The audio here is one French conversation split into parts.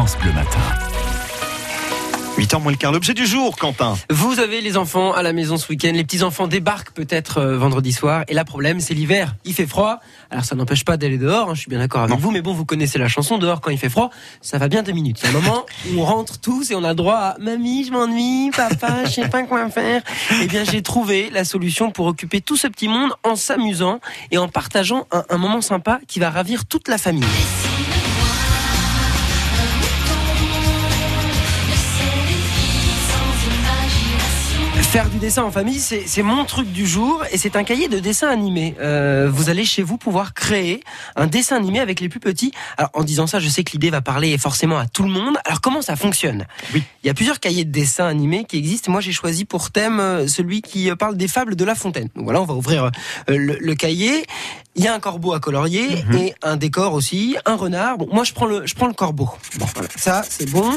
France Bleu Matin. 8h moins le quart, l'objet du jour, Quentin. Vous avez les enfants à la maison ce week-end, les petits-enfants débarquent peut-être euh, vendredi soir, et là, problème, c'est l'hiver, il fait froid, alors ça n'empêche pas d'aller dehors, hein, je suis bien d'accord avec vous, mais bon, vous connaissez la chanson, dehors quand il fait froid, ça va bien deux minutes. Il y a un moment où on rentre tous et on a le droit à « Mamie, je m'ennuie, papa, je sais pas quoi faire ». Eh bien, j'ai trouvé la solution pour occuper tout ce petit monde en s'amusant et en partageant un, un moment sympa qui va ravir toute la famille. Faire du dessin en famille, c'est mon truc du jour et c'est un cahier de dessin animé. Euh, vous allez chez vous pouvoir créer un dessin animé avec les plus petits. Alors en disant ça, je sais que l'idée va parler forcément à tout le monde. Alors comment ça fonctionne? Oui. Il y a plusieurs cahiers de dessin animés qui existent. Moi, j'ai choisi pour thème euh, celui qui euh, parle des fables de La Fontaine. Donc voilà, on va ouvrir euh, le, le cahier. Il y a un corbeau à colorier Mhm. et un décor aussi, un renard. Bon, moi je prends le je prends le corbeau. Bon, voilà. ça c'est bon.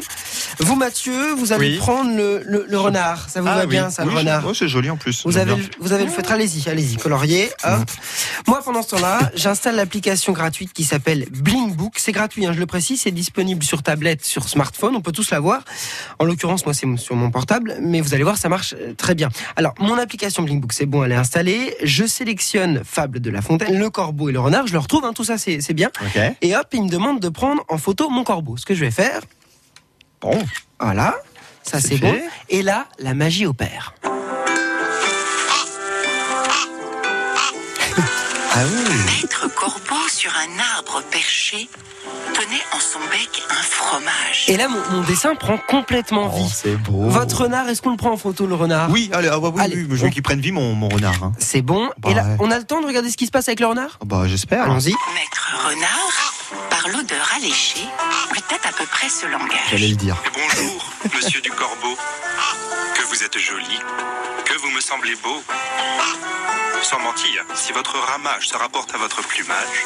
Vous Mathieu, vous allez Oui. prendre le, le, le renard. Ça vous va Ah oui. bien, ça le renard. c'est- ouais, c'est joli en plus. Vous avez, le, vous avez le feutre, allez-y, allez-y, colorier. Hop. Moi, pendant ce temps-là, j'installe l'application gratuite qui s'appelle Bling Book. C'est gratuit, hein, je le précise, c'est disponible sur tablette, sur smartphone, on peut tous la voir. En l'occurrence, moi, c'est sur mon portable, mais vous allez voir, ça marche euh, très bien. Alors, mon application Bling Book, c'est bon, elle est installée. Je sélectionne Fable de la Fontaine, le corbeau et le renard. Je le retrouve, hein, tout ça, c'est bien. Et hop, il me demande de prendre en photo mon corbeau. Ce que je vais faire, Bon. voilà, ça C'est bon. Et là, la magie opère. Ah oui. Maître Corbeau sur un arbre perché tenait en son bec un fromage. Et là, mon, mon dessin prend complètement Oh, vie. c'est beau. Votre renard, est-ce qu'on le prend en photo, le renard? Oui, allez, ah bah oui, Allez, oui, mais je veux on- qu'il prenne vie, mon, mon renard. hein. C'est bon. Bah Et là, ouais. on a le temps de regarder ce qui se passe avec le renard? Ah Bah, j'espère. Allons-y. Maître Renard, par l'odeur alléchée, lui tâte à peu près ce J'allais langage. le dire. Bonjour, monsieur du Corbeau. Que vous êtes joli, que vous me semblez beau. Sans mentir, si votre ramage se rapporte à votre plumage,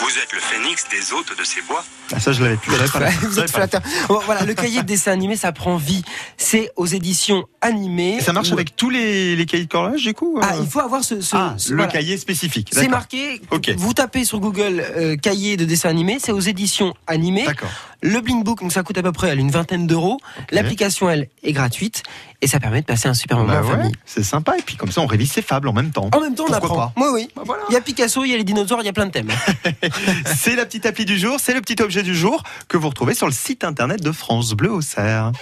vous êtes le phénix des hôtes de ces bois. Ah, ça, je l'avais plus. pas Vous êtes flatteur. Bon, voilà, le cahier de dessin animé, ça prend vie. C'est aux éditions animées. Et ça marche Où- avec tous les, les cahiers de coloriage, du coup Ah, euh il faut avoir ce. ce- Ah, ce- le voilà. cahier spécifique. C'est marqué. Ok. Vous tapez sur Google euh, cahier de dessin animé, c'est aux éditions animées. D'accord. Le Bling Book, donc ça coûte à peu près une vingtaine d'euros. L'application, elle, est gratuite et ça permet de passer un super moment Bah en ouais, famille. c'est sympa. Et puis, comme ça, on révise ses fables en même temps. En même temps, on apprend. pas Oui, oui. Bah voilà. Il y a Picasso, il y a les dinosaures, il y a plein de thèmes. C'est la petite appli du jour, c'est le petit objet du jour que vous retrouvez sur le site internet de France Bleu Auxerre.